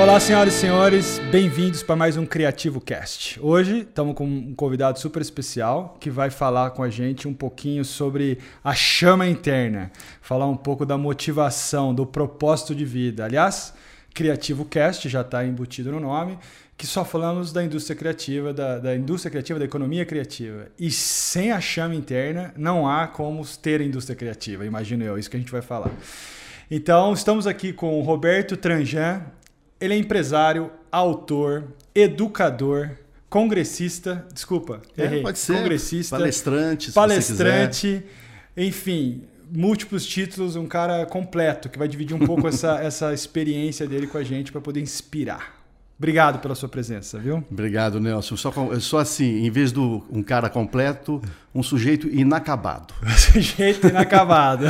Olá, senhoras e senhores, bem-vindos para mais um Criativo Cast. Hoje estamos com um convidado super especial que vai falar com a gente um pouquinho sobre a chama interna, falar um pouco da motivação, do propósito de vida. Aliás, Criativo Cast já está embutido no nome, que só falamos da indústria criativa, da, da indústria criativa, da economia criativa. E sem a chama interna, não há como ter indústria criativa, imagino eu, isso que a gente vai falar. Então, estamos aqui com o Roberto Tranjan, ele é empresário, autor, educador, congressista, desculpa, É, errei. pode ser. Congressista, Palestrante, se palestrante, enfim, múltiplos títulos, um cara completo que vai dividir um pouco essa, essa experiência dele com a gente para poder inspirar. Obrigado pela sua presença, viu? Obrigado, Nelson. Só, sou assim, em vez do um cara completo, um sujeito inacabado. Jeito inacabado.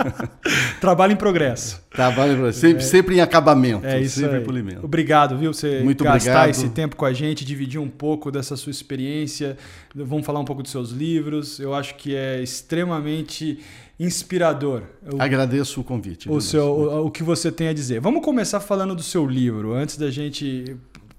Trabalho em progresso. Trabalho sempre, sempre em acabamento, É isso sempre aí. em polimento. Obrigado, viu? Você Muito gastar obrigado. esse tempo com a gente, dividir um pouco dessa sua experiência. Vamos falar um pouco dos seus livros. Eu acho que é extremamente inspirador o, Agradeço o convite. o, seu, o, o que você tem a dizer. Vamos começar falando do seu livro, antes da gente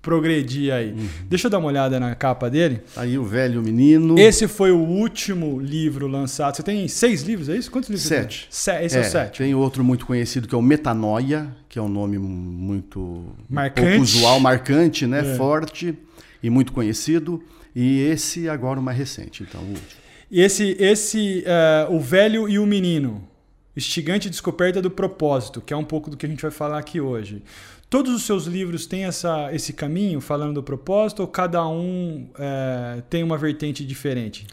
progredir aí. Uhum. Deixa eu dar uma olhada na capa dele. Aí o velho menino. Esse foi o último livro lançado. Você tem seis livros, é isso? Quantos livros? Sete. Você tem? Se- Esse é, o sétimo. Tem outro muito conhecido que é o Metanoia, que é um nome muito Marcante. pouco usual, marcante, né? É. Forte e muito conhecido. E esse agora o mais recente, então o último. E esse, esse eh, o velho e o menino, instigante descoberta do propósito, que é um pouco do que a gente vai falar aqui hoje. Todos os seus livros têm essa, esse caminho falando do propósito ou cada um eh, tem uma vertente diferente?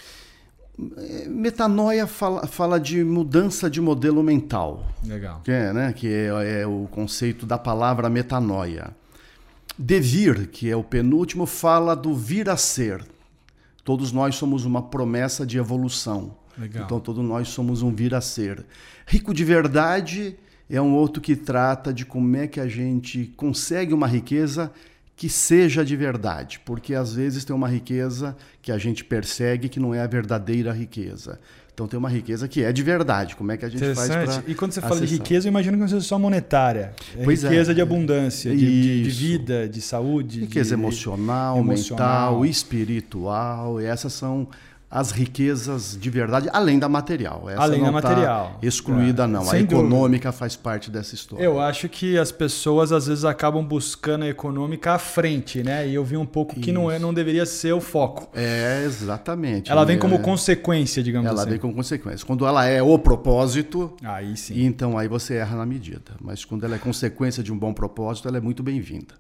Metanoia fala, fala de mudança de modelo mental. Legal. que é, né, que é, é o conceito da palavra metanoia. Devir, que é o penúltimo, fala do vir a ser. Todos nós somos uma promessa de evolução. Legal. Então, todos nós somos um vir a ser. Rico de verdade é um outro que trata de como é que a gente consegue uma riqueza que seja de verdade, porque às vezes tem uma riqueza que a gente persegue que não é a verdadeira riqueza. Então tem uma riqueza que é de verdade. Como é que a gente faz para E quando você fala de riqueza, eu imagino que não seja só monetária. É Pois é. riqueza de abundância, de, de- vida, de saúde. Riqueza de- emocional, emocional. mental, espiritual, essas são as riquezas de verdade, além da material. Essa Além não da tá material. excluída, É, não. A sem dúvida. econômica faz parte dessa história. Eu acho que as pessoas às vezes acabam buscando a econômica à frente, né? E eu vi um pouco que não, é, não deveria ser o foco. É, exatamente. Ela vem É, como consequência, digamos Ela assim. vem como consequência. Quando ela é o propósito, Aí sim. então aí você erra na medida. Mas quando ela é consequência de um bom propósito, ela é muito bem-vinda.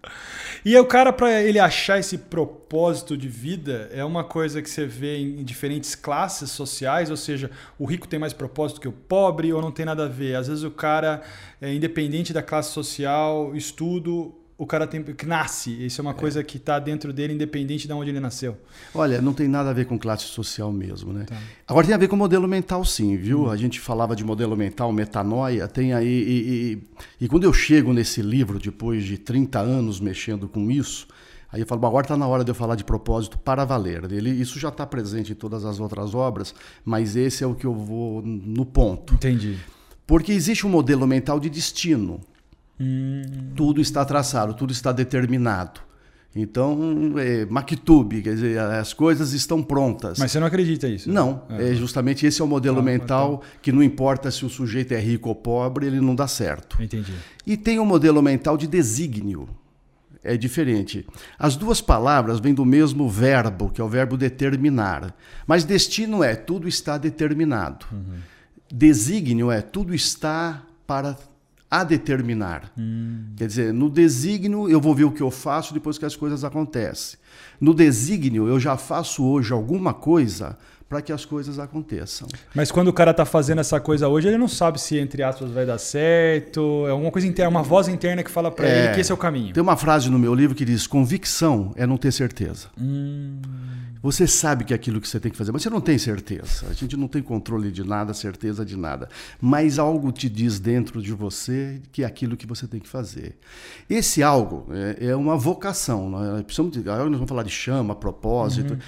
E o cara, para ele achar esse propósito de vida, é uma coisa que você vê em diferentes classes sociais, ou seja, o rico tem mais propósito que o pobre, ou não tem nada a ver. Às vezes o cara, é, independente da classe social, estudo, o cara tem, que nasce. Isso é uma coisa que está dentro dele, independente de onde ele nasceu. Olha, não tem nada a ver com classe social mesmo, né? Tá. Agora tem a ver com modelo mental, sim, viu? A gente falava de modelo mental, metanoia, tem aí. E, e- e quando eu chego nesse livro, depois de 30 anos mexendo com isso, aí eu falo, "Bom, agora está na hora de eu falar de propósito para valer. Ele, isso já está presente em todas as outras obras, mas esse é o que eu vou no ponto. Entendi. Porque existe um modelo mental de destino. Hum, Tudo está traçado, tudo está determinado. Então, é, quer dizer, as coisas estão prontas. mas você não acredita nisso? Não, é justamente esse é o modelo Ah, mental que não importa se o sujeito é rico ou pobre, ele não dá certo. Entendi. E tem o modelo mental de desígnio. É diferente. As duas palavras vêm do mesmo verbo, que é o verbo determinar. Mas destino é tudo está determinado. Desígnio é tudo está para a determinar. Quer dizer, no desígnio eu vou ver o que eu faço depois que as coisas acontecem. No desígnio eu já faço hoje alguma coisa para que as coisas aconteçam. Mas quando o cara tá fazendo essa coisa hoje, ele não sabe se, entre aspas, vai dar certo. É alguma coisa interna, uma voz interna que fala pra É. ele que esse é o caminho. Tem uma frase no meu livro que diz: convicção é não ter certeza. Hum, Você sabe que é aquilo que você tem que fazer, mas você não tem certeza. A gente não tem controle de nada, certeza de nada. Mas algo te diz dentro de você que é aquilo que você tem que fazer. Esse algo é, é uma vocação. Nós, precisamos de, nós vamos falar de chama, propósito.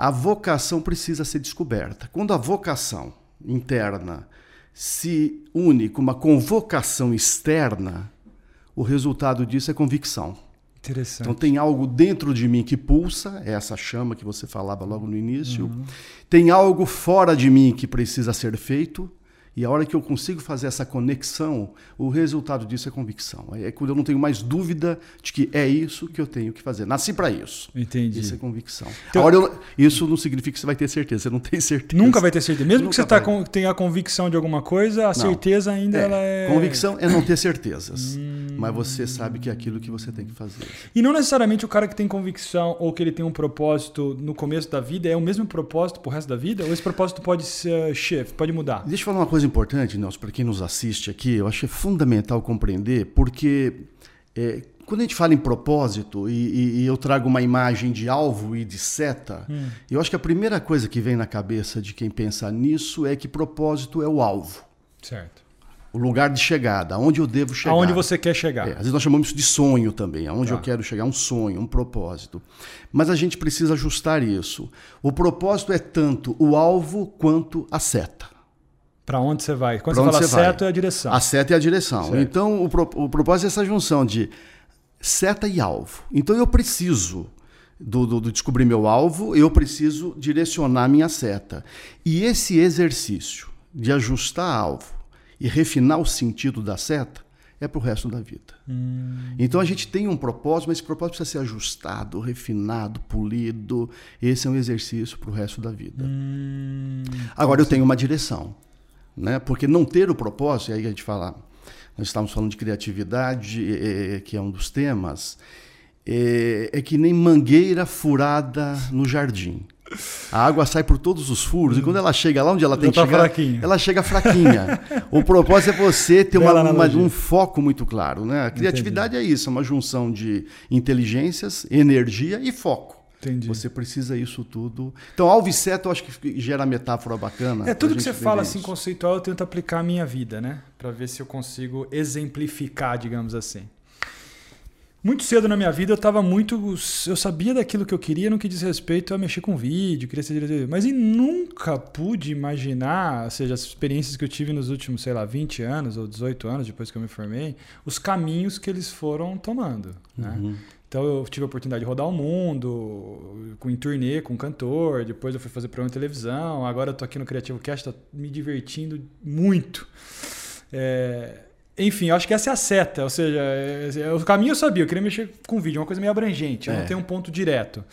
A vocação precisa ser descoberta. Quando a vocação interna se une com uma convocação externa, o resultado disso é convicção. Interessante. Então tem algo dentro de mim que pulsa, é essa chama que você falava logo no início. Uhum. Tem algo fora de mim que precisa ser feito. E a hora que eu consigo fazer essa conexão, o resultado disso é convicção. É quando eu não tenho mais dúvida de que é isso que eu tenho que fazer. Nasci para isso. Entendi. Isso é convicção. Então, eu, isso não significa que você vai ter certeza. Você não tem certeza. Nunca vai ter certeza. Mesmo Nunca que você tá com, tenha a convicção de alguma coisa, a não. certeza ainda é, ela é. Convicção é não ter certezas. Hum... Mas você sabe que é aquilo que você tem que fazer. E não necessariamente o cara que tem convicção ou que ele tem um propósito no começo da vida é o mesmo propósito pro resto da vida? Ou esse propósito pode ser shift, pode mudar? Deixa eu falar uma coisa importante, Nelson, para quem nos assiste aqui, eu acho que é fundamental compreender, porque é, quando a gente fala em propósito e, e, e, eu trago uma imagem de alvo e de seta, hum. eu acho que a primeira coisa que vem na cabeça de quem pensa nisso é que propósito é o alvo. Certo. O lugar de chegada, aonde eu devo chegar. Aonde você quer chegar. É, às vezes nós chamamos isso de sonho também, aonde tá. eu quero chegar, um sonho, um propósito. Mas a gente precisa ajustar isso. O propósito é tanto o alvo quanto a seta. Para onde você vai? Quando pra você fala seta, vai? é a direção. A seta é a direção. Certo. Então, o, pro, o propósito é essa junção de seta e alvo. Então, eu preciso do, do, do, descobrir meu alvo, eu preciso direcionar minha seta. E esse exercício de ajustar alvo e refinar o sentido da seta é para o resto da vida. Hum. Então a gente tem um propósito, mas esse propósito precisa ser ajustado, refinado, polido. Esse é um exercício para o resto da vida. Hum. Agora eu tenho uma direção. Né? Porque não ter o propósito, e aí a gente fala, nós estamos falando de criatividade, é, que é um dos temas, é, é que nem mangueira furada no jardim. A água sai por todos os furos hum. e quando ela chega lá onde ela tem Já que tá chegar, fraquinha. ela chega fraquinha. o propósito é você ter uma, uma, um foco muito claro. Né? A criatividade Entendi. é isso, é uma junção de inteligências, energia e foco. Entendi. Você precisa isso tudo. Então, alvo e seta eu acho que gera metáfora bacana. É tudo que você fala assim conceitual, eu tento aplicar a minha vida, né? Para ver se eu consigo exemplificar, digamos assim. Muito cedo na minha vida eu estava muito. Eu sabia daquilo que eu queria no que diz respeito a mexer com vídeo, queria ser diretor. Mas e nunca pude imaginar, ou seja, as experiências que eu tive nos últimos, sei lá, 20 anos ou 18 anos depois que eu me formei, os caminhos que eles foram tomando. Né? Uhum. Então eu tive a oportunidade de rodar o mundo, com em turnê, com cantor, depois eu fui fazer programa de televisão, agora eu tô aqui no Criativo Cast, tô me divertindo muito. É, enfim, acho que essa é a seta, ou seja, é, é, o caminho eu sabia, eu queria mexer com vídeo, uma coisa meio abrangente, eu é. não tenho um ponto direto.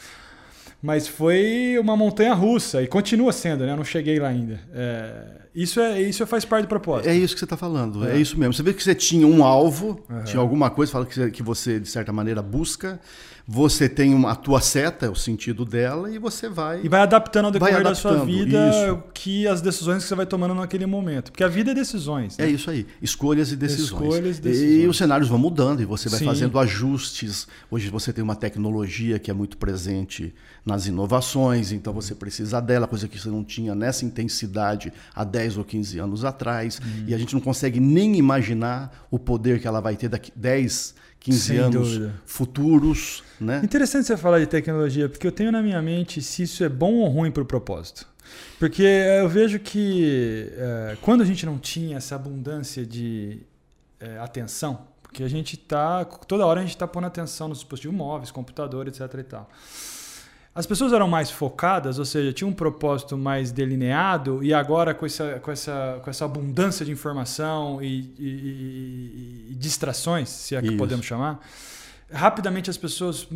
Mas foi uma montanha russa e continua sendo, né? Eu não cheguei lá ainda. É, isso, é, isso faz parte do propósito. É isso que você está falando, é. é. isso mesmo. Você vê que você tinha um alvo, uhum. tinha alguma coisa, fala que, que você, de certa maneira, busca. Você tem uma, a tua seta, o sentido dela, e você vai. E vai adaptando ao decorrer da sua vida isso. que as decisões que você vai tomando naquele momento. Porque a vida é decisões. Né? É isso aí. Escolhas e decisões. Escolhas e decisões. E os cenários vão mudando e você vai Sim. fazendo ajustes. Hoje você tem uma tecnologia que é muito presente nas inovações, então você precisa dela, coisa que você não tinha nessa intensidade há 10 ou 15 anos atrás. Hum. E a gente não consegue nem imaginar o poder que ela vai ter daqui 10 15 Sem anos dúvida. futuros. Né? Interessante você falar de tecnologia, porque eu tenho na minha mente se isso é bom ou ruim para o propósito. Porque eu vejo que é, quando a gente não tinha essa abundância de é, atenção, porque a gente está, toda hora a gente está pondo atenção nos dispositivos móveis, computador, etc. e tal. As pessoas eram mais focadas, ou seja, tinha um propósito mais delineado, e agora com essa, com essa, com essa abundância de informação e, e, e, e distrações, se é que Isso. podemos chamar, rapidamente as pessoas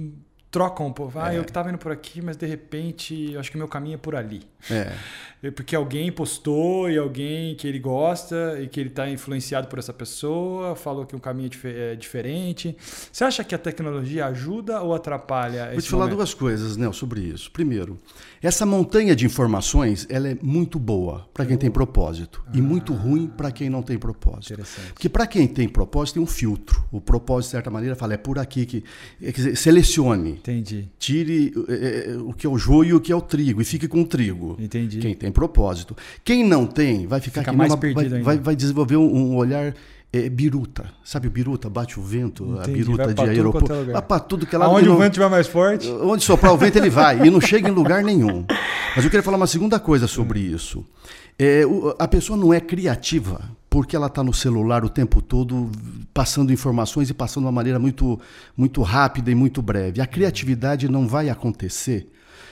trocam um pouco. Ah, é. eu que estava indo por aqui, mas de repente acho que meu caminho é por ali. É. Porque alguém postou e alguém que ele gosta e que ele está influenciado por essa pessoa falou que o caminho é, é diferente. Você acha que a tecnologia ajuda ou atrapalha? Vou te falar momento? duas coisas, Nel, sobre isso. Primeiro, essa montanha de informações ela é muito boa para quem tem propósito ah. e muito ruim para quem não tem propósito. Interessante. Porque para quem tem propósito tem um filtro. O propósito, de certa maneira, fala é por aqui que. Quer dizer, selecione. Entendi. Tire é, o que é o joio e o que é o trigo e fique com o trigo. Entendi. Quem tem propósito. Quem não tem, vai ficar Fica mais numa, vai, vai, vai, desenvolver um olhar é biruta. Sabe o biruta? Bate o vento, Entendi, a vai biruta de aeroporto. é. Vai pra tudo que ela Aonde não, o vento estiver mais forte. Onde soprar o vento, ele vai. E não chega em lugar nenhum. Mas eu queria falar uma segunda coisa sobre isso. É, o- a pessoa não é criativa porque ela está no celular o tempo todo passando informações e passando de uma maneira muito, muito rápida e muito breve. A criatividade não vai acontecer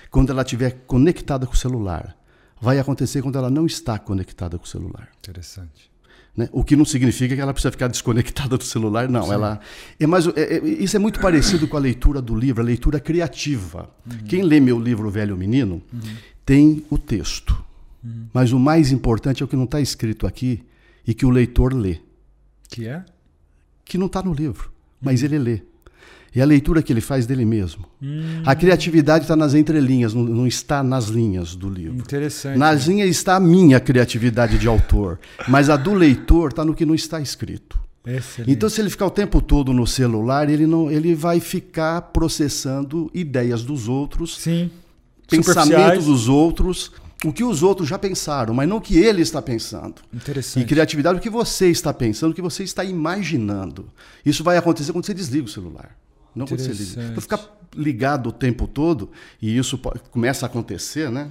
quando ela estiver conectada com o celular. Vai acontecer quando ela não está conectada com o celular. Interessante. né? O que não significa que ela precisa ficar desconectada do celular, não. Ela é mais, é- é- isso é muito parecido com a leitura do livro, a leitura criativa. Quem lê meu livro Velho Menino tem o texto, mas o mais importante é o que não está escrito aqui e que o leitor lê, Que é? que não está no livro, mas ele lê. É a leitura que ele faz dele mesmo. A criatividade está nas entrelinhas, não, não está nas linhas do livro. Interessante. Nas linhas está a minha criatividade de autor, mas a do leitor está no que não está escrito. Excelente. Então, se ele ficar o tempo todo no celular, ele, não, ele vai ficar processando ideias dos outros, Sim. pensamentos dos outros, o que os outros já pensaram, mas não o que ele está pensando. E Interessante. criatividade, o que você está pensando, o que você está imaginando. Isso vai acontecer quando você desliga o celular. Não quando você liga. Interessante. Então, ficar ligado o tempo todo, e isso começa a acontecer, né?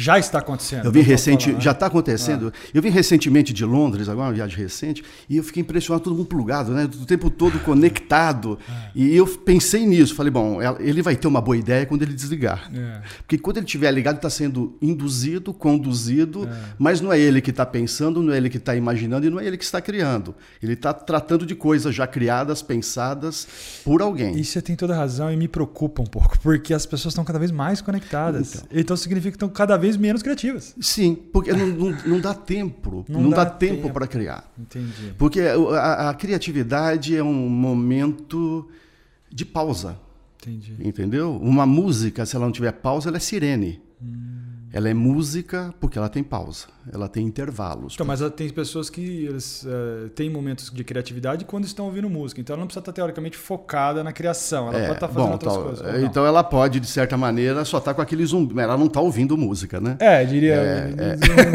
Já está acontecendo. Eu vim recente, falar, né? já está acontecendo. Eu vim recentemente de Londres, agora uma viagem recente, e eu fiquei impressionado, todo mundo plugado, né? O tempo todo conectado. E eu pensei nisso, falei, bom, ele vai ter uma boa ideia quando ele desligar. É. Porque quando ele estiver ligado, ele está sendo induzido, conduzido, É. mas não é ele que está pensando, não é ele que está imaginando e não é ele que está criando. Ele está tratando de coisas já criadas, pensadas por alguém. E você tem toda razão e me preocupa um pouco, porque as pessoas estão cada vez mais conectadas. Então, significa que estão cada vez menos criativas. Sim, porque não, não, não dá tempo, Não não, dá dá, tempo tempo. para criar. Entendi. Porque a, a criatividade é um momento de pausa, Entendi. entendeu? Uma música, se ela não tiver pausa, ela é sirene. Hum. Ela é música porque ela tem pausa, ela tem intervalos. Então, mas tem pessoas que eles, eh, têm momentos de criatividade quando estão ouvindo música. Então ela não precisa estar teoricamente focada na criação. Ela É, pode estar fazendo bom, outras tal- coisas. então ela pode, de certa maneira, só estar com aquele zumbi, ela não está ouvindo música, né? É, diria.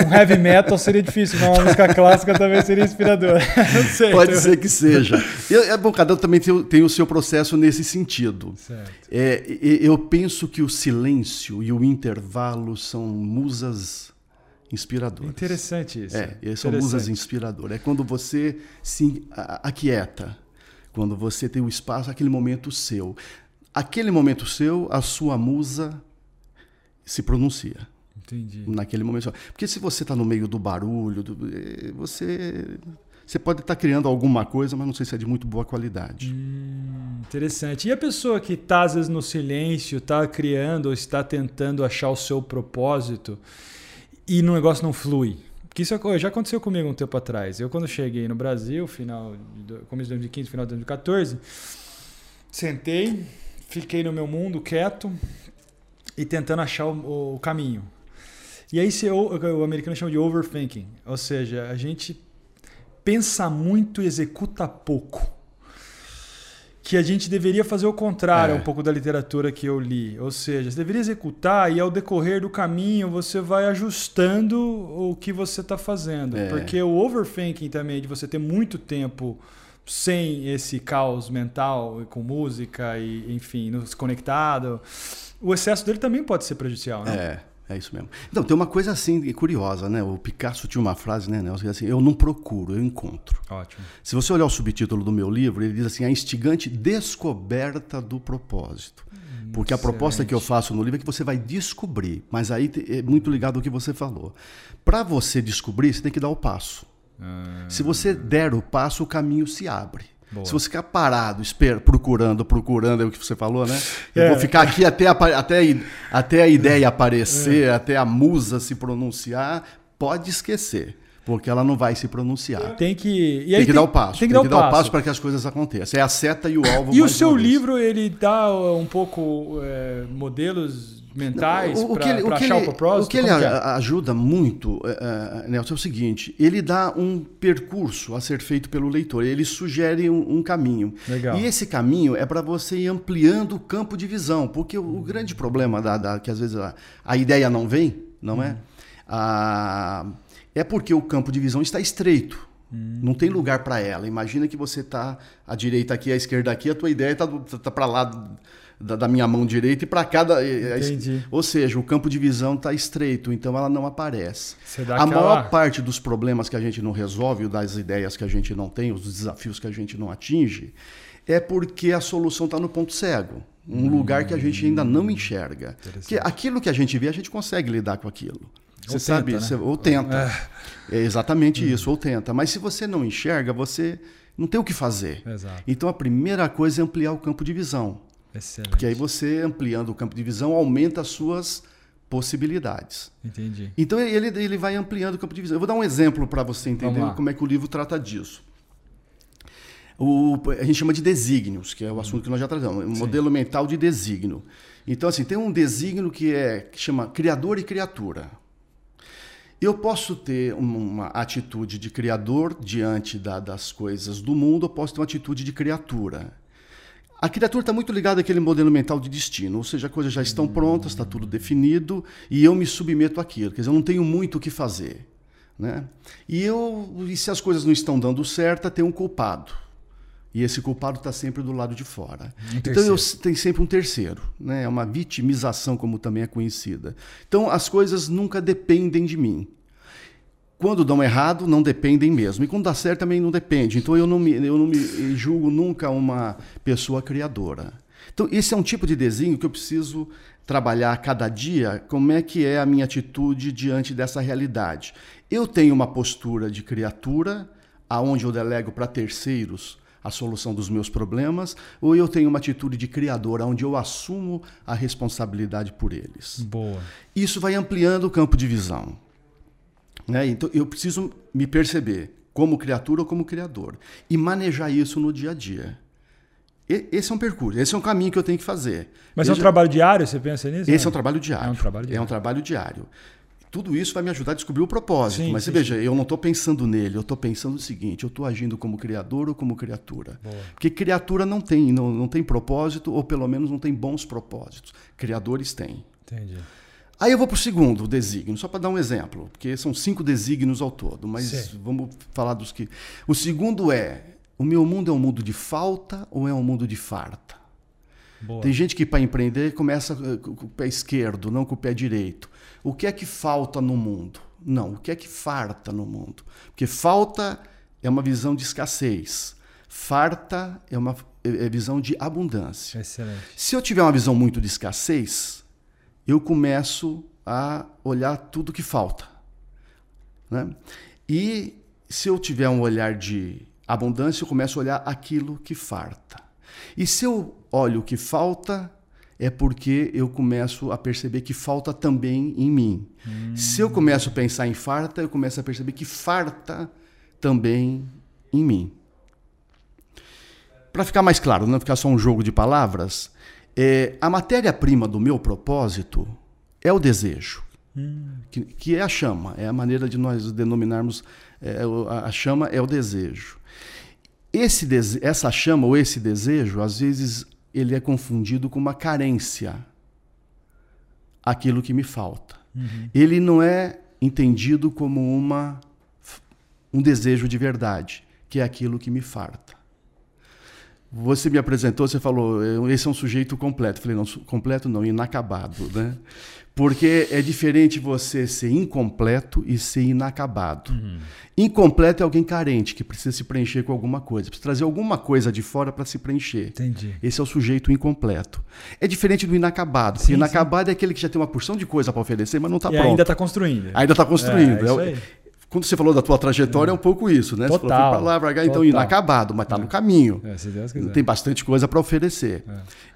Um heavy metal seria difícil, mas uma música clássica também seria inspiradora. Não sei. Pode então- ser que seja. Eu, é bom, cada um também tem, o- tem o seu processo nesse sentido. Certo. É, eu penso que o silêncio e o intervalo são musas inspiradoras. Interessante isso. É, são Interessante. musas inspiradoras. É quando você se aquieta, quando você tem o espaço, aquele momento seu. Aquele momento seu, a sua musa se pronuncia. Entendi. Naquele momento. Porque se você está no meio do barulho, do- eh, você, você pode estar criando alguma coisa, mas não sei se é de muito boa qualidade. Hum, interessante. E a pessoa que está, às vezes, no silêncio, está criando ou está tentando achar o seu propósito e no negócio não flui? Porque isso já aconteceu comigo um tempo atrás. Eu, quando cheguei no Brasil, final de começo de 2015, final de 2014, sentei, fiquei no meu mundo quieto e tentando achar o, o caminho. E aí se, o, o americano chama de overthinking, ou seja, a gente pensa muito e executa pouco. Que a gente deveria fazer o contrário É. um pouco da literatura que eu li. Ou seja, você deveria executar e ao decorrer do caminho você vai ajustando o que você está fazendo. É. Porque o overthinking também, de você ter muito tempo sem esse caos mental, e com música e, enfim, desconectado, o excesso dele também pode ser prejudicial, né? É, é isso mesmo. Então, tem uma coisa assim curiosa, né? O Picasso tinha uma frase, né, Nelson? é Assim, eu não procuro, eu encontro. Ótimo. Se você olhar o subtítulo do meu livro, ele diz assim: a instigante descoberta do propósito. Porque a proposta que eu faço no livro é que você vai descobrir, mas aí é muito ligado ao que você falou. Para você descobrir, você tem que dar o passo. Ah, Se você der o passo, o caminho se abre. Boa. Se você ficar parado, esper- procurando, procurando, é o que você falou, né? Eu É. vou ficar aqui até, apa- até, a até a ideia aparecer, até a musa se pronunciar, pode esquecer, porque ela não vai se pronunciar. tem que. Tem que dar o passo. Tem que dar o passo. para que as coisas aconteçam. É a seta e o alvo. E o seu livro, ele dá uh, um pouco é, modelos mentais O- o que para achar ele- o propósito? O que ele é? ajuda muito, eh, Nelson, é o seguinte: ele dá um percurso a ser feito pelo leitor, ele sugere um, um caminho. Legal. E esse caminho é para você ir ampliando o campo de visão, porque o, o grande problema da, da- que às vezes a, a ideia não vem, não é? Ah, é porque o campo de visão está estreito. Hum. Não tem lugar para ela. Imagina que você está à direita aqui, à esquerda aqui, a tua ideia está tá para lá da, da, minha mão direita e para cada. Entendi. Ou seja, o campo de visão está estreito, então ela não aparece. a aquela... maior parte dos problemas que a gente não resolve, das ideias que a gente não tem, os desafios que a gente não atinge, é porque a solução está no ponto cego. Um hum, lugar que a gente ainda não enxerga. Porque aquilo que a gente vê, a gente consegue lidar com aquilo. Você ou sabe, tenta, você, né? ou tenta. É, é exatamente hum. isso, ou tenta. Mas se você não enxerga, você não tem o que fazer. Exato. Então a primeira coisa é ampliar o campo de visão. Excelente. Porque aí você, ampliando o campo de visão, aumenta as suas possibilidades. Entendi. Então ele, ele vai ampliando o campo de visão. Eu vou dar um exemplo para você entender como é que o livro trata disso. O, a gente chama de desígnios, que é o assunto que nós já tratamos, um modelo mental de desígnio. Então, assim, tem um desígnio que é que chama criador e criatura. Eu posso ter uma atitude de criador diante da, das coisas do mundo, ou posso ter uma atitude de criatura. A criatura está muito ligada àquele modelo mental de destino, ou seja, as coisas já estão prontas, está tudo definido e eu me submeto àquilo. Quer dizer, eu não tenho muito o que fazer. Né? E, eu, e se as coisas não estão dando certo, tem um culpado. E esse culpado está sempre do lado de fora. Um então eu tenho sempre um terceiro, né? É uma vitimização, como também é conhecida. Então as coisas nunca dependem de mim. Quando dão errado, não dependem mesmo. E quando dá certo, também não depende. Então eu não me, eu não me julgo nunca uma pessoa criadora. Então esse é um tipo de desenho que eu preciso trabalhar cada dia. Como é que é a minha atitude diante dessa realidade? Eu tenho uma postura de criatura, aonde eu delego para terceiros a solução dos meus problemas, ou eu tenho uma atitude de criador, onde eu assumo a responsabilidade por eles. Boa. Isso vai ampliando o campo de visão. Né? Então, eu preciso me perceber como criatura ou como criador e manejar isso no dia a dia. E, esse é um percurso, esse é um caminho que eu tenho que fazer. Mas Veja, é um trabalho diário, você pensa nisso? Esse é um trabalho diário. É um trabalho diário. É um trabalho diário. Tudo isso vai me ajudar a descobrir o propósito. Sim, mas sim, veja, sim. eu não estou pensando nele, eu estou pensando o seguinte: eu estou agindo como criador ou como criatura? Boa. Porque criatura não tem, não, não tem propósito, ou pelo menos não tem bons propósitos. Criadores têm. Entendi. Aí eu vou para o segundo desígnio, só para dar um exemplo, porque são cinco desígnios ao todo, mas Sim. vamos falar dos que. O segundo é: o meu mundo é um mundo de falta ou é um mundo de farta? Boa. Tem gente que para empreender começa eh, com o pé esquerdo, não com o pé direito. O que é que falta no mundo? Não, o que é que farta no mundo? Porque falta é uma visão de escassez. Farta é uma é, é visão de abundância. Excelente. Se eu tiver uma visão muito de escassez, eu começo a olhar tudo que falta. Né? E se eu tiver um olhar de abundância, eu começo a olhar aquilo que farta. E se eu olho o que falta, é porque eu começo a perceber que falta também em mim. Hum. Se eu começo a pensar em farta, eu começo a perceber que farta também em mim. Para ficar mais claro, não ficar só um jogo de palavras, é, a matéria-prima do meu propósito é o desejo, hum. que, que, é a chama, é a maneira de nós denominarmos é, a, chama é o desejo. Esse dese essa chama ou esse desejo, às vezes, ele é confundido com uma carência, aquilo que me falta. Uhum. Ele não é entendido como uma, um desejo de verdade, que é aquilo que me farta. Você me apresentou, você falou, esse é um sujeito completo. Eu falei, não, completo não, inacabado, né? Porque é diferente você ser incompleto e ser inacabado. Uhum. Incompleto é alguém carente, que precisa se preencher com alguma coisa, precisa trazer alguma coisa de fora para se preencher. Entendi. Esse é o sujeito incompleto. É diferente do inacabado, sim, inacabado sim. é aquele que já tem uma porção de coisa para oferecer, mas não está pronto. ainda está construindo. Ainda está construindo. É, é isso aí. Quando você falou da tua trajetória, é um pouco isso, né? Total, você falou, para lá, para cá, então inacabado, mas está é. no caminho. É, se Deus quiser. Tem bastante coisa para oferecer.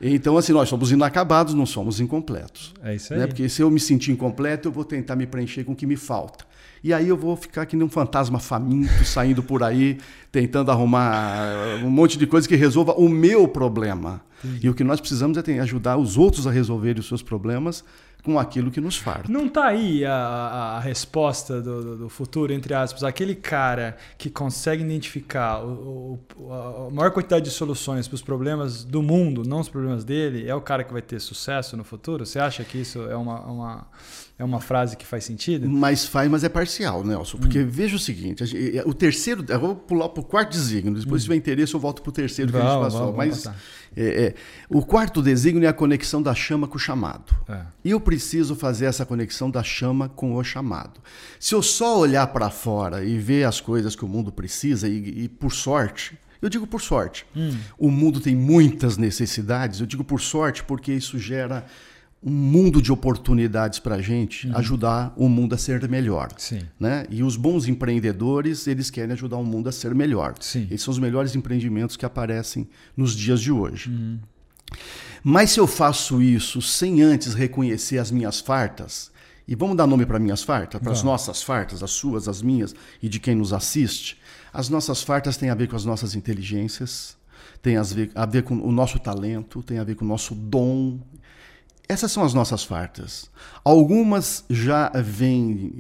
É. Então, assim, nós somos inacabados, não somos incompletos. É isso né? aí. Né? Porque se eu me sentir incompleto, eu vou tentar me preencher com o que me falta. E aí eu vou ficar que nem um fantasma faminto, saindo por aí, tentando arrumar um monte de coisa que resolva o meu problema. E o que nós precisamos é ajudar os outros a resolverem os seus problemas com aquilo que nos farta. Não está aí a, a, resposta do, do, futuro, entre aspas, aquele cara que consegue identificar o, o, a maior quantidade de soluções para os problemas do mundo, não os problemas dele, é o cara que vai ter sucesso no futuro? Você acha que isso é uma, uma é uma frase que faz sentido? Mas faz, mas é parcial, Nelson. Porque hum. veja o seguinte: gente, o terceiro. Eu vou pular para o quarto desígnio. Depois, hum. se tiver interesse, eu volto para o terceiro que vamos, a gente passou. Vamos, mas vamos é, é, o quarto desígnio é a conexão da chama com o chamado. É. E eu preciso fazer essa conexão da chama com o chamado. Se eu só olhar para fora e ver as coisas que o mundo precisa, e, e por sorte, eu digo por sorte. Hum. O mundo tem muitas necessidades. Eu digo por sorte porque isso gera um mundo de oportunidades para a gente uhum. ajudar o mundo a ser melhor. Sim. Né? E os bons empreendedores, eles querem ajudar o mundo a ser melhor. Sim. Esses são os melhores empreendimentos que aparecem nos dias de hoje. Uhum. Mas se eu faço isso sem antes reconhecer as minhas fartas, e vamos dar nome para minhas fartas, para as nossas fartas, as suas, as minhas e de quem nos assiste, as nossas fartas têm a ver com as nossas inteligências, tem a ver, a ver com o nosso talento, tem a ver com o nosso dom essas são as nossas fartas. Algumas já vêm,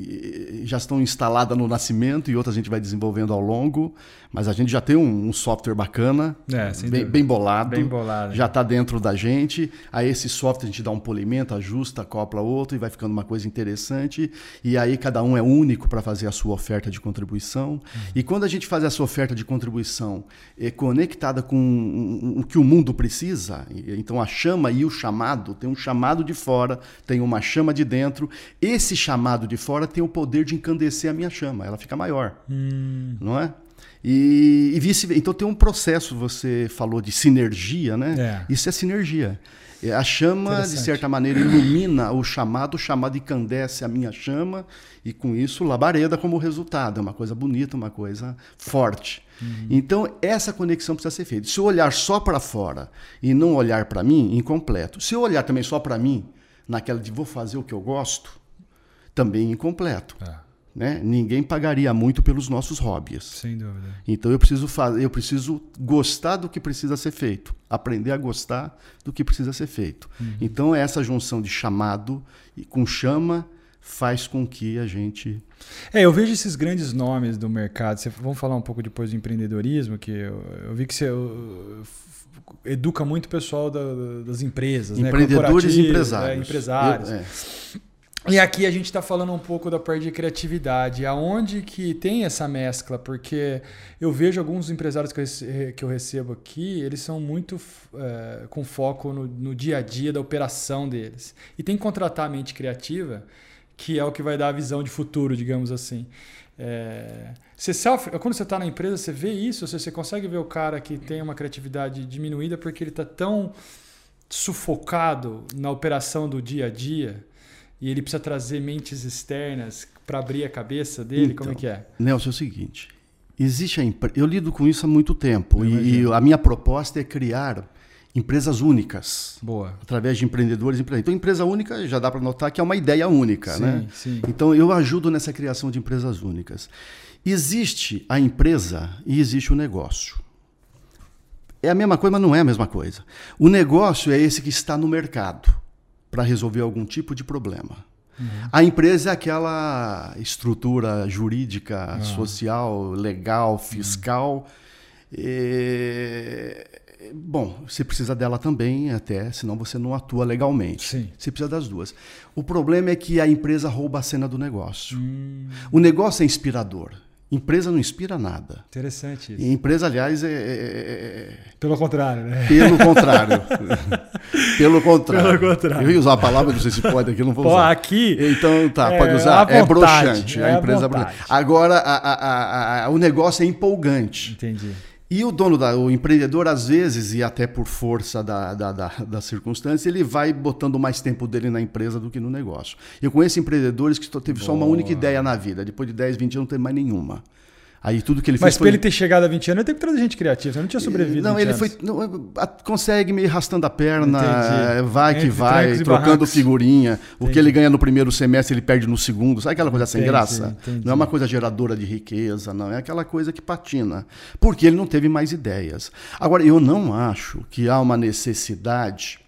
já estão instaladas no nascimento e outras a gente vai desenvolvendo ao longo, mas a gente já tem um, um software bacana, é, bem, bem, bolado, bem bolado, já está dentro da gente. Aí esse software a gente dá um polimento, ajusta, acopla outro e vai ficando uma coisa interessante. E aí cada um é único para fazer a sua oferta de contribuição. Uhum. E quando a gente faz essa oferta de contribuição é conectada com o que o mundo precisa, então a chama e o chamado, tem um chamado de fora, tem uma chama de dentro. Esse chamado de fora tem o poder de encandecer a minha chama, ela fica maior, hum. não é? E, e vice Então tem um processo, você falou de sinergia, né? É. Isso é sinergia. É, a chama, de certa maneira, ilumina o chamado, o chamado encandece a minha chama, e com isso labareda como resultado. É uma coisa bonita, uma coisa forte. Uhum. Então, essa conexão precisa ser feita. Se eu olhar só para fora e não olhar para mim, incompleto. Se eu olhar também só para mim, naquela de vou fazer o que eu gosto, também incompleto. É. Né? Ninguém pagaria muito pelos nossos hobbies. Sem dúvida. Então eu preciso fazer, eu preciso gostar do que precisa ser feito, aprender a gostar do que precisa ser feito. Uhum. Então essa junção de chamado e com chama faz com que a gente é, eu vejo esses grandes nomes do mercado. Você, vamos falar um pouco depois do empreendedorismo, que eu, eu vi que você eu, educa muito o pessoal da, das empresas, né? empreendedores né? e empresários. É, empresários. Eu, é. E aqui a gente está falando um pouco da parte de criatividade, aonde que tem essa mescla, porque eu vejo alguns empresários que eu, que eu recebo aqui, eles são muito é, com foco no, no, dia a dia da operação deles. E tem que contratar a mente criativa, que é o que vai dar a visão de futuro, digamos assim. É, você sofre, quando você está na empresa, você vê isso, você, você consegue ver o cara que tem uma criatividade diminuída porque ele está tão sufocado na operação do dia a dia e ele precisa trazer mentes externas para abrir a cabeça dele? Então, Como é então, que é? Nelson, é o seguinte: existe a impre... eu lido com isso há muito tempo e, e, a minha proposta é criar empresas únicas. Boa. Através de empreendedores. Então, empresa única já dá para notar que é uma ideia única, sim, né? Sim. Então, eu ajudo nessa criação de empresas únicas. Existe a empresa e existe o negócio. É a mesma coisa, mas não é a mesma coisa. O negócio é esse que está no mercado para resolver algum tipo de problema. Uhum. A empresa é aquela estrutura jurídica, uhum. social, legal, uhum. fiscal. Uhum. E... Bom, você precisa dela também, até, senão você não atua legalmente. Sim. Você precisa das duas. O problema é que a empresa rouba a cena do negócio. Hum. O negócio é inspirador. Empresa não inspira nada. Interessante isso. E empresa, aliás, é, é, é, é... Pelo contrário, né? Pelo contrário. Pelo contrário. Pelo contrário. Eu ia usar a palavra, não sei se pode aqui, não vou Pô, usar. aqui. Então tá, pode é usar. Vontade, é broxante. a empresa é broxante. Agora, a, a, a, o negócio é empolgante. Entendi. E o dono, da, o empreendedor, às vezes, e até por força da, da, da, da, circunstância, ele vai botando mais tempo dele na empresa do que no negócio. Eu conheço empreendedores que teve Boa. só uma única ideia na vida, depois de 10, 20 anos não tem mais nenhuma. Aí tudo que ele Mas fez. Mas para ele ter chegado a 20 anos, ele teve que trazer gente criativa. Você não tinha sobrevivido. Não, ele anos. foi. Não, consegue me arrastando a perna, Entendi. vai que Entre vai, trocando figurinha. Entendi. O que ele ganha no primeiro semestre, ele perde no segundo. Sabe aquela coisa sem Entendi. graça? Não é uma coisa geradora de riqueza, não. É aquela coisa que patina. Porque ele não teve mais ideias. Agora, eu não acho que há uma necessidade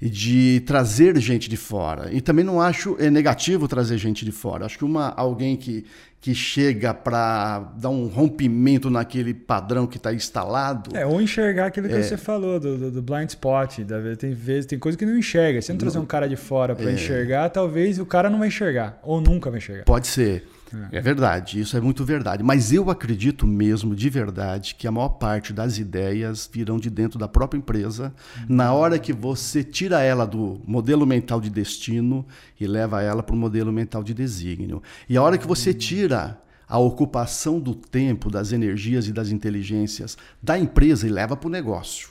de trazer gente de fora. E também não acho é negativo trazer gente de fora. Acho que uma, alguém que, que chega para dar um rompimento naquele padrão que está instalado. É, ou enxergar aquilo que é. você falou, do, do, do, blind spot. Tem vezes, tem coisa que não enxerga. Se não trazer um cara de fora para é. enxergar, talvez o cara não vai enxergar, ou nunca vai enxergar. Pode ser. É. é verdade, isso é muito verdade. Mas eu acredito mesmo, de verdade, que a maior parte das ideias virão de dentro da própria empresa, uhum. na hora que você tira ela do modelo mental de destino e leva ela para o modelo mental de desígnio. E a hora que você tira a ocupação do tempo, das energias e das inteligências da empresa e leva para o negócio.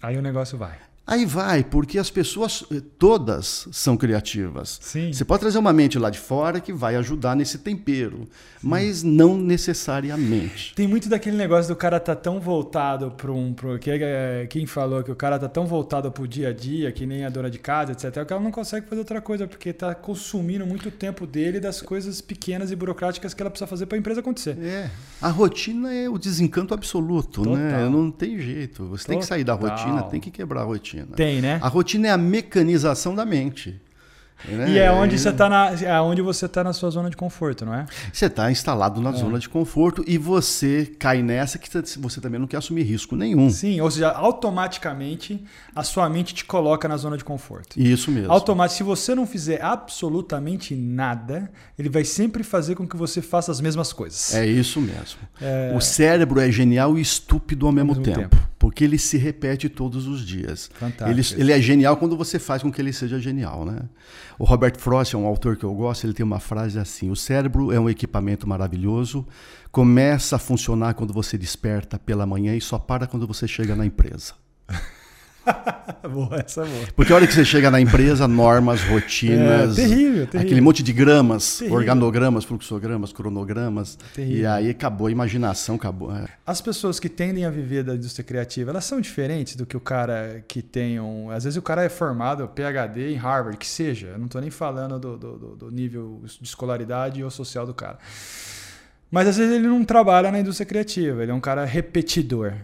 Aí o negócio vai. Aí vai, porque as pessoas eh, todas são criativas. Sim. Você pode trazer uma mente lá de fora que vai ajudar nesse tempero, Sim. mas não necessariamente. Tem muito daquele negócio do cara tá tão voltado para um. Pro, que, é, quem falou que o cara tá tão voltado pro dia a dia, que nem a dona de casa, etc., que ela não consegue fazer outra coisa, porque tá consumindo muito tempo dele das coisas pequenas e burocráticas que ela precisa fazer para a empresa acontecer. É. A rotina é o desencanto absoluto, né? Total. né? Não tem jeito. Você Total. tem que sair da rotina, tem que quebrar a rotina rotina. Tem, né? A rotina é a mecanização da mente. Né? E é onde você está na, é onde você tá na sua zona de conforto, não é? Você está instalado na é. zona de conforto e você cai nessa que você também não quer assumir risco nenhum. Sim, ou seja, automaticamente a sua mente te coloca na zona de conforto. Isso mesmo. Automaticamente, se você não fizer absolutamente nada, ele vai sempre fazer com que você faça as mesmas coisas. É isso mesmo. É... O cérebro é genial e estúpido ao mesmo, ao mesmo tempo, tempo, porque ele se repete todos os dias. Fantástico. Ele, ele é genial quando você faz com que ele seja genial, né? O Robert Frost é um autor que eu gosto, ele tem uma frase assim: O cérebro é um equipamento maravilhoso, começa a funcionar quando você desperta pela manhã e só para quando você chega na empresa. boa, essa é boa. Porque a hora que você chega na empresa, normas, rotinas, é, terrível, terrível. aquele monte de gramas, terrível. organogramas, fluxogramas, cronogramas, terrível. e aí acabou a imaginação, acabou. É. As pessoas que tendem a viver da indústria criativa, elas são diferentes do que o cara que tem um... Às vezes o cara é formado, PhD em Harvard, que seja, eu não estou nem falando do, do, do nível de escolaridade ou social do cara. Mas às vezes ele não trabalha na indústria criativa, ele é um cara repetidor.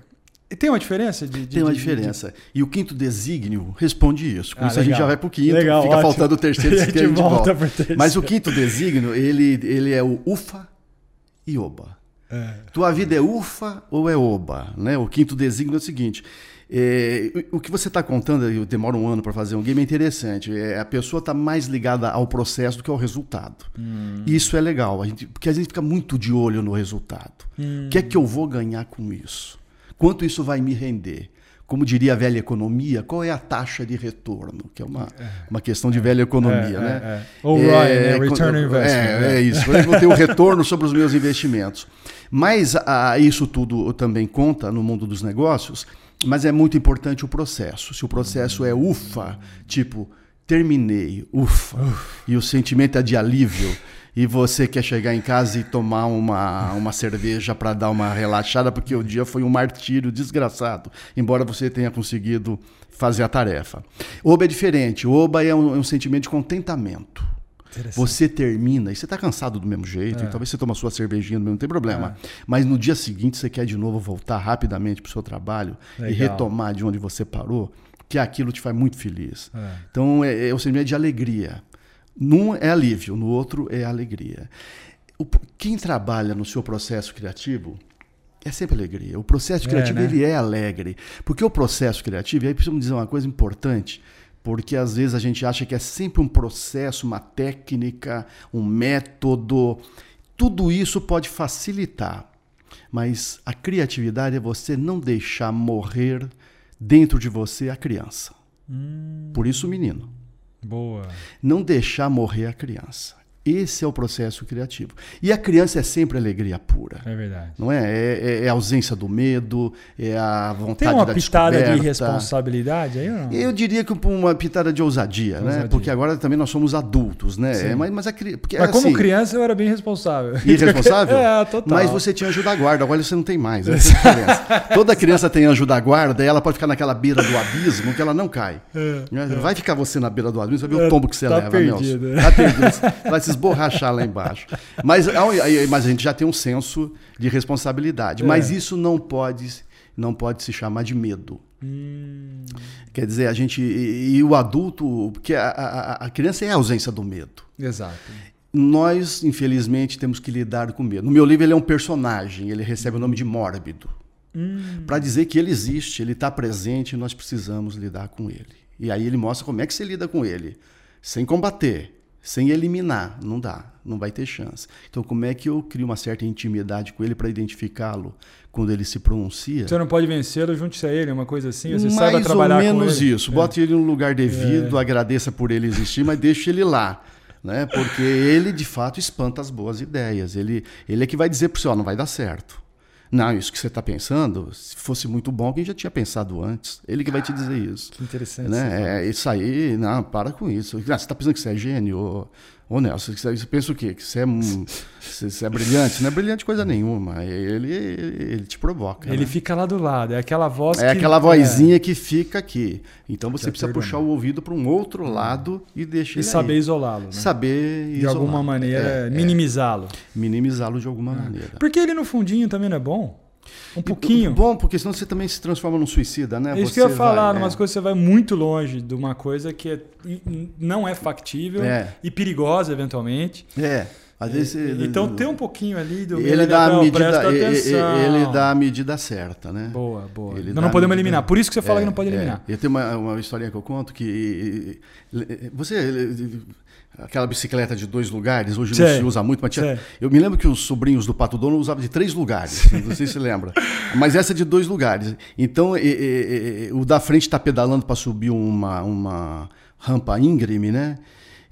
E tem uma diferença? De, de tem uma de, diferença. De... E o quinto desígnio responde isso. Com ah, isso legal. a gente já vai para o quinto, legal, fica ótimo. faltando o terceiro, a gente, volta. volta. Mas o quinto desígnio, ele, ele é o ufa e oba. É. Tua vida é ufa ou é oba? Né? O quinto desígnio é o seguinte. É, o que você está contando, demora um ano para fazer um game, é interessante. É, a pessoa está mais ligada ao processo do que ao resultado. Hum. Isso é legal, a gente, porque a gente fica muito de olho no resultado. Hum. O que é que eu vou ganhar com isso? Quanto isso vai me render? Como diria a velha economia, qual é a taxa de retorno? Que é uma, é. uma questão de velha economia, é, né? É, é. Ou ROI, né? Return on Investment. É, é isso. Eu vou ter o um retorno sobre os meus investimentos. Mas a, isso tudo também conta no mundo dos negócios, mas é muito importante o processo. Se o processo é ufa, tipo, terminei, ufa, e o sentimento é de alívio, e você quer chegar em casa e tomar uma, uma cerveja para dar uma relaxada, porque o dia foi um martírio desgraçado, embora você tenha conseguido fazer a tarefa. Oba é diferente. Oba é um, é um sentimento de contentamento. Você termina e você está cansado do mesmo jeito, é. talvez você toma sua cervejinha do mesmo, não tem problema. É. Mas no dia seguinte você quer de novo voltar rapidamente para o seu trabalho Legal. e retomar de onde você parou, que aquilo te faz muito feliz. É. Então é, é o sentimento de alegria. Num é alívio, no outro é alegria. O, quem trabalha no seu processo criativo é sempre alegria. O processo é, criativo é, né? ele é alegre. Porque o processo criativo, e aí precisamos dizer uma coisa importante, porque às vezes a gente acha que é sempre um processo, uma técnica, um método. Tudo isso pode facilitar. Mas a criatividade é você não deixar morrer dentro de você a criança. Hum. Por isso, menino. Boa. Não deixar morrer a criança. Esse é o processo criativo. E a criança é sempre alegria pura. É verdade. Não é? É, é, é a ausência do medo, é a vontade Tem uma da pitada de responsabilidade aí ou não? Eu diria que uma pitada de ousadia, né? ousadia. né? Porque agora também nós somos adultos, né? É, mas, mas, a, porque, mas como assim, criança eu era bem responsável. Irresponsável? é, total. Mas você tinha anjo da guarda, agora você não tem mais. Né? Toda criança tem anjo da guarda e ela pode ficar naquela beira do abismo que ela não cai. É, né? é. Vai ficar você na beira do abismo, vê o é, tombo que você tá leva, perdido. Nelson. Tá perdido. Vai se esborrachar lá embaixo. Mas, mas a gente já tem um senso de responsabilidade. É. Mas isso não pode, não pode se chamar de medo. Hum. Quer dizer, a gente. E, e o adulto. Porque a, a, a, criança é a ausência do medo. Exato. nós, infelizmente, temos que lidar com medo. No meu livro, ele é um personagem, ele recebe o nome de Mórbido. Hum. Para dizer que ele existe, ele está presente, nós precisamos lidar com ele. E aí ele mostra como é que se lida com ele, sem combater, sem eliminar, não dá, não vai ter chance. Então, como é que eu crio uma certa intimidade com ele para identificá-lo quando ele se pronuncia? Você não pode vencê-lo, junte-se a ele, uma coisa assim, você Mais saiba trabalhar ou menos com ele. isso. Bote ele no lugar devido, É. agradeça por ele existir, mas deixe ele lá. Né? Porque ele, de fato, espanta as boas ideias. Ele, ele é que vai dizer para você, ó, não vai dar certo. Não, isso que você está pensando, se fosse muito bom, alguém já tinha pensado antes. Ele que vai te dizer isso. Que interessante. Né? É, isso aí, não, para com isso. Ah, você está pensando que você é gênio? Ô, Nelson, você, pensa o quê? Que você é, você, é brilhante? Não é brilhante coisa nenhuma. Ele, ele te provoca. Ele né? fica lá do lado, é aquela voz É que- aquela vozinha que fica aqui. Então você Que precisa puxar o ouvido para um outro lado e deixar E saber isolá-lo, né? Saber De alguma maneira, É, é. minimizá-lo. minimizá-lo de alguma maneira. Porque ele no fundinho também não é bom? Um pouquinho. Bom, porque senão você também se transforma num suicida, né? É isso Você que eu ia falar, vai, umas é. coisas você vai muito longe de uma coisa que é- e- não é factível É. e perigosa eventualmente. É. Às vezes ele- Então tem um pouquinho ali do ele dá a não, medida, presta ele, atenção. ele dá a medida certa, né? Boa, boa. Ele não a podemos medida- eliminar. Por isso que você fala É, que não pode é. eliminar. Eu tenho uma, uma historinha que eu conto que você aquela bicicleta de dois lugares hoje não Sei. se usa muito, mas tinha, eu me lembro que os sobrinhos do Pato Dono usavam de três lugares, não sei se você lembra, mas essa é de dois lugares. Então eh, eh, eh, o da frente está pedalando para subir uma, uma rampa íngreme, né?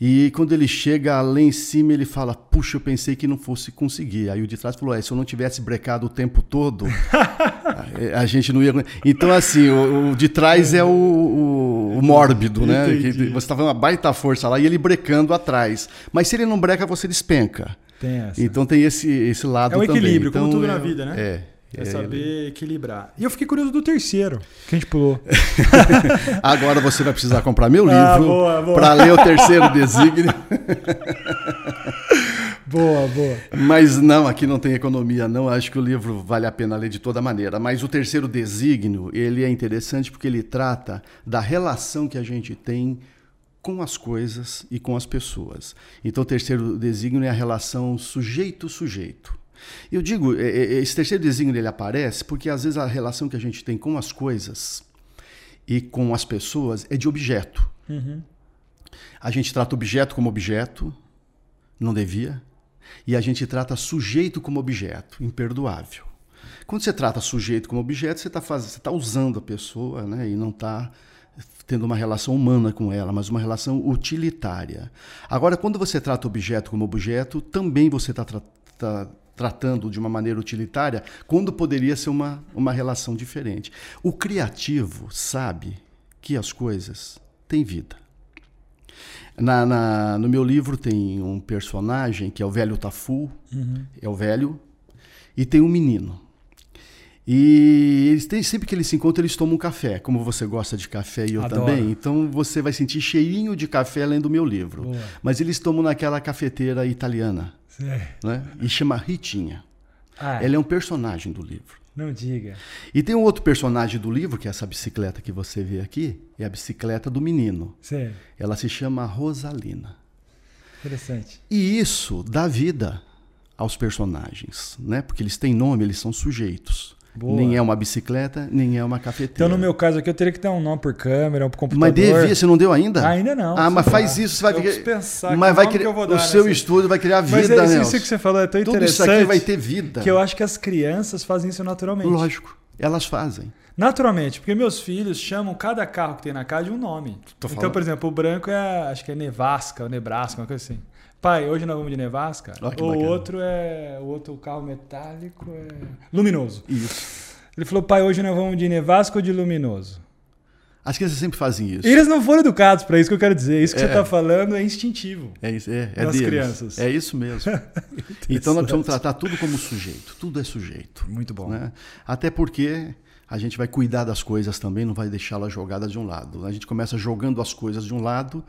E quando ele chega lá em cima, ele fala: Puxa, eu pensei que não fosse conseguir. Aí o de trás falou: É, se eu não tivesse brecado o tempo todo, a- a gente não ia. Então, assim, o, o de trás é o, o- o mórbido, né? Que você tá vendo uma baita força lá e ele brecando atrás. Mas se ele não breca, você despenca. Tem essa. Então tem esse, esse lado É um também. equilíbrio, como Então, tudo na é- vida, né? É. É é, saber equilibrar. E eu fiquei curioso do terceiro, que a gente pulou. Agora você vai precisar comprar meu Ah, livro para ler o terceiro desígnio. boa, boa. Mas não, aqui não tem economia, não. Acho que o livro vale a pena ler de toda maneira. Mas o terceiro desígnio, ele é interessante porque ele trata da relação que a gente tem com as coisas e com as pessoas. Então, o terceiro desígnio é a relação sujeito-sujeito. Eu digo, é, é, esse terceiro desígnio ele aparece porque às vezes a relação que a gente tem com as coisas e com as pessoas é de objeto. A gente trata objeto como objeto, não devia, e a gente trata sujeito como objeto, imperdoável. Quando você trata sujeito como objeto, você está tá usando a pessoa né, e não está tendo uma relação humana com ela, mas uma relação utilitária. Agora, quando você trata objeto como objeto, também você está tra tá tratando de uma maneira utilitária, quando poderia ser uma, uma relação diferente. O criativo sabe que as coisas têm vida. Na, na- no meu livro tem um personagem que é o velho Tafu, é o velho, e tem um menino. E eles têm, sempre que eles se encontram, eles tomam um café. Como você gosta de café e eu Adoro. também, então você vai sentir cheirinho de café lendo o meu livro. Boa. Mas eles tomam naquela cafeteira italiana, né? E chama Ritinha. Ah, Ela é um personagem do livro. não diga. E tem um outro personagem do livro, que é essa bicicleta que você vê aqui, é a bicicleta do menino. Sério, Ela se chama Rosalina. interessante. E isso dá vida aos personagens, né? Porque eles têm nome, eles são sujeitos. Boa. Nem é uma bicicleta, nem é uma cafeteira. Então, no meu caso aqui, eu teria que dar um nome por câmera, um por computador. Mas devia, você não deu ainda? Ainda não. Ah, mas faz lá. isso, você vai Eu pensar mas vai criar, o seu nessa- estúdio vai criar vida, Mas é isso, Nelson. isso que você falou é tão Tudo interessante. isso aqui vai ter vida. Que eu acho que as crianças fazem isso naturalmente. Lógico, elas fazem. Naturalmente, porque meus filhos chamam cada carro que tem na casa de um nome. Então, por exemplo, o branco é, acho que é Nevasca, ou Nebraska, uma coisa assim. Pai, hoje nós vamos de Nevasca. Que o bacana. outro é, o outro carro metálico é luminoso. Isso. Ele falou, pai, hoje nós vamos de Nevasca ou de luminoso? As crianças sempre fazem isso. Eles não foram educados para isso que eu quero dizer. Isso que É. você está falando é instintivo. É isso, é, é Das deles. crianças. É isso mesmo. então nós precisamos tratar tudo como sujeito. Tudo é sujeito. Muito bom. né? Até porque a gente vai cuidar das coisas também, não vai deixá-las jogadas de um lado. A gente começa jogando as coisas de um lado,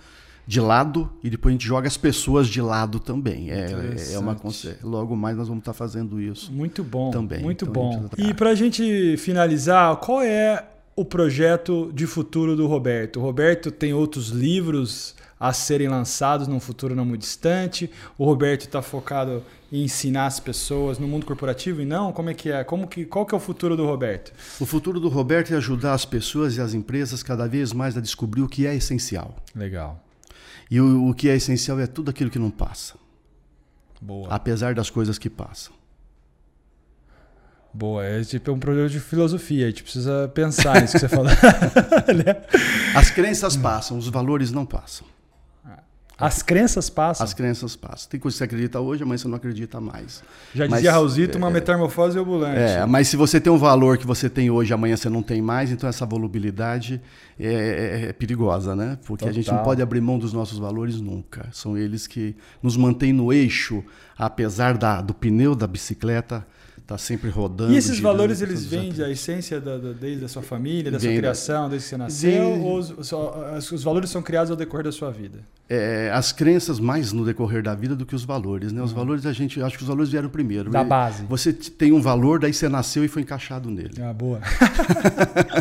de lado, e depois a gente joga as pessoas de lado também. É, é uma Logo mais nós vamos estar fazendo isso. Muito bom. Também, Muito então bom. precisa E para a gente finalizar, qual é o projeto de futuro do Roberto? O Roberto tem outros livros a serem lançados num futuro não muito distante? O Roberto está focado em ensinar as pessoas no mundo corporativo e não? Como é que é? Como que, qual que é o futuro do Roberto? O futuro do Roberto é ajudar as pessoas e as empresas cada vez mais a descobrir o que é essencial. Legal. E o, o que é essencial é tudo aquilo que não passa. Boa. Apesar das coisas que passam. Boa, é tipo um problema de filosofia, a gente precisa pensar nisso que você falou. Né? As crenças passam, os valores não passam. As crenças passam. As crenças passam. Tem coisa que você acredita hoje, amanhã você não acredita mais. Já Mas, dizia Raulzito, é, uma metamorfose ambulante. É, mas se você tem um valor que você tem hoje, amanhã você não tem mais, então essa volubilidade é, é- é perigosa, né? Porque a gente não Total. pode abrir mão dos nossos valores nunca. São eles que nos mantêm no eixo, apesar da, do pneu da bicicleta estar sempre rodando. E esses girando, valores, eles vêm da essência da, da- desde a sua família, da sua Vem da- criação, desde que você nasceu? Vem- Ou os, os- os valores são criados ao decorrer da sua vida? É, as crenças mais no decorrer da vida do que os valores, né? Os valores a gente, acho que os valores vieram primeiro. Da base. Você tem um valor, daí você nasceu e foi encaixado nele. Ah, boa.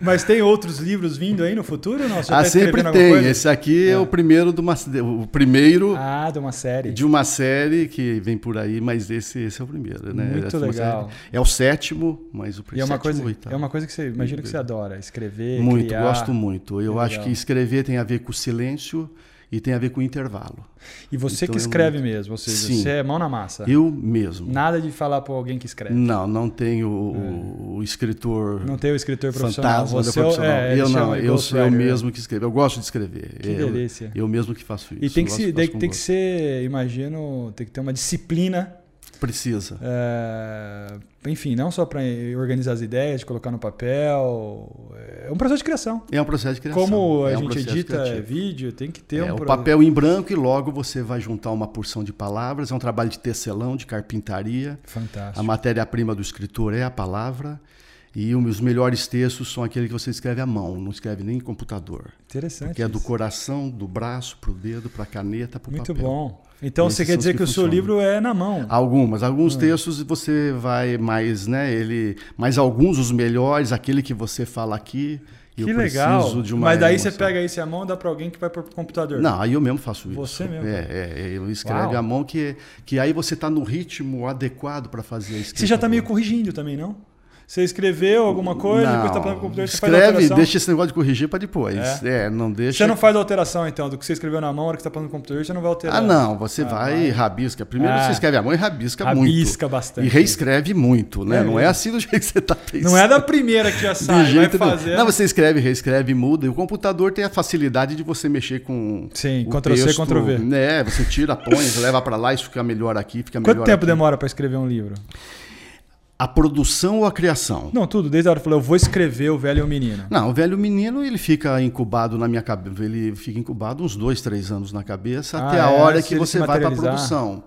Mas tem outros livros vindo aí no futuro? Não? Você Ah, tá sempre escrevendo alguma tem. Esse aqui é, É. o primeiro de uma, o primeiro Ah, de uma série. de uma série que vem por aí, mas esse, esse é o primeiro, né? Muito é uma legal. É o sétimo, mas o E é uma coisa, oitavo. é uma coisa que você imagina que você adora, escrever, Muito, criar. gosto muito. Eu É acho legal. que escrever tem a ver com silêncio e tem a ver com intervalo. E você Então que eu- escreve mesmo, ou seja, Sim. você é mão na massa. Eu mesmo. Nada de falar para alguém que escreve. Não, não tenho o, o escritor Não tem o escritor profissional. fantasma Você é profissional. é, eu não, eu sou eu mesmo que escrevo. Eu gosto de escrever. Que eu, delícia. eu mesmo que faço isso. E tem que, se, tem, que ser, imagino, tem que ter uma disciplina. Precisa. é, enfim, não só para organizar as ideias, de colocar no papel. É um processo de criação. É um processo de criação. Como a é um gente edita criativo. vídeo, tem que ter É, um o pro- papel em branco e logo você vai juntar uma porção de palavras. É um trabalho de tecelão, de carpintaria. A Fantástico. matéria-prima do escritor é a palavra. E os melhores textos são aqueles que você escreve à mão, não escreve nem em computador. Interessante. Que é do coração, do braço, pro dedo, pra caneta, pro Muito papel. bom. Então Esses você quer dizer que que o seu livro é na mão. Algumas, alguns Hum. textos você vai mais, né, ele, mas alguns os melhores, aquele que você fala aqui, eu que legal. preciso de uma Mas daí você emoção. pega esse à mão e dá para alguém que vai pro computador. Não, aí eu mesmo faço isso. Você mesmo. É, é, eu escrevo Uau. à mão que, que aí você está no ritmo adequado para fazer a escrita. Você já está meio corrigindo também, não? Você escreveu alguma coisa, não, depois está falando com o computador, você faz a escreve, alteração. deixa esse negócio de corrigir para depois. É. não deixa. Você não faz a alteração, então, do que você escreveu na mão, na hora que você está falando no computador, você não vai alterar. Ah, não, você Ah, vai vai. e rabisca. Primeiro Ah. você escreve à mão e rabisca, muito. Rabisca bastante. E reescreve muito, né? É não é assim do jeito que você está pensando. Não é da primeira que já De sai, vai jeito nenhum. fazer. Não, você escreve, reescreve, muda. E o computador tem a facilidade de você mexer com. Sim, o Ctrl C, texto, Ctrl V. Né, você tira, põe, leva para lá, isso fica melhor aqui, fica Quanto melhor tempo aqui. demora para escrever um livro? A produção ou a criação? Não, tudo. Desde a hora que eu falei, eu vou escrever o velho e o menino. Não, o velho menino ele fica incubado na minha cabeça, ele fica incubado uns dois, três anos na cabeça Ah, até a é? hora que você vai para a produção.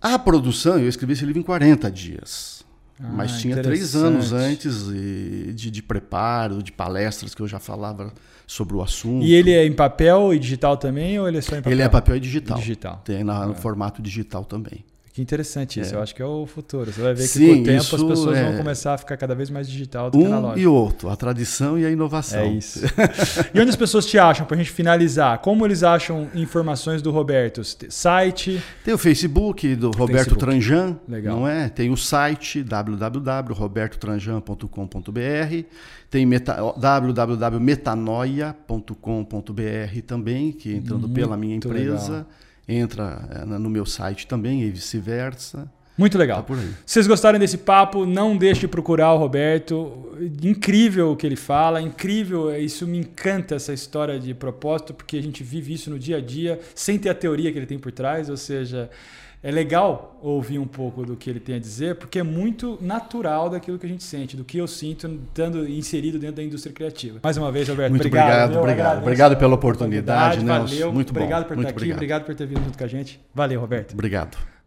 A produção, eu escrevi esse livro em 40 dias. Ah, mas tinha três anos antes de, de preparo, de palestras que eu já falava sobre o assunto. E ele é em papel e digital também, ou ele é só em papel? Ele é papel e digital. Digital. Tem na- no formato digital também. Que interessante isso. É. Eu acho que é o futuro. Você vai ver que Sim, com o tempo as pessoas é- vão começar a ficar cada vez mais digital do que Um analógico. e outro, a tradição e a inovação. É isso. e onde as pessoas te acham, pra gente finalizar? Como eles acham informações do Roberto? Site? Tem o Facebook do Roberto Facebook. Tranjan, Legal. não é? Tem o site www.robertotranjan.com.br, tem meta, www.metanoia.com.br também, que entrando pela minha Muito empresa, legal. Entra eh, no meu site também e vice-versa. Muito Tá legal. aí. Se vocês gostarem desse papo, não deixe de procurar o Roberto. Incrível o que ele fala, incrível. Isso me encanta, essa história de propósito, porque a gente vive isso no dia a dia, sem ter a teoria que ele tem por trás. Ou seja, é legal ouvir um pouco do que ele tem a dizer, porque é muito natural daquilo que a gente sente, do que eu sinto estando inserido dentro da indústria criativa. Mais uma vez, Roberto, Muito obrigado. obrigado, obrigado. Obrigado pela oportunidade, Nelson. Valeu. Muito bom, obrigado por muito estar aqui, obrigado. obrigado por ter vindo junto com a gente. Valeu, Roberto. Obrigado.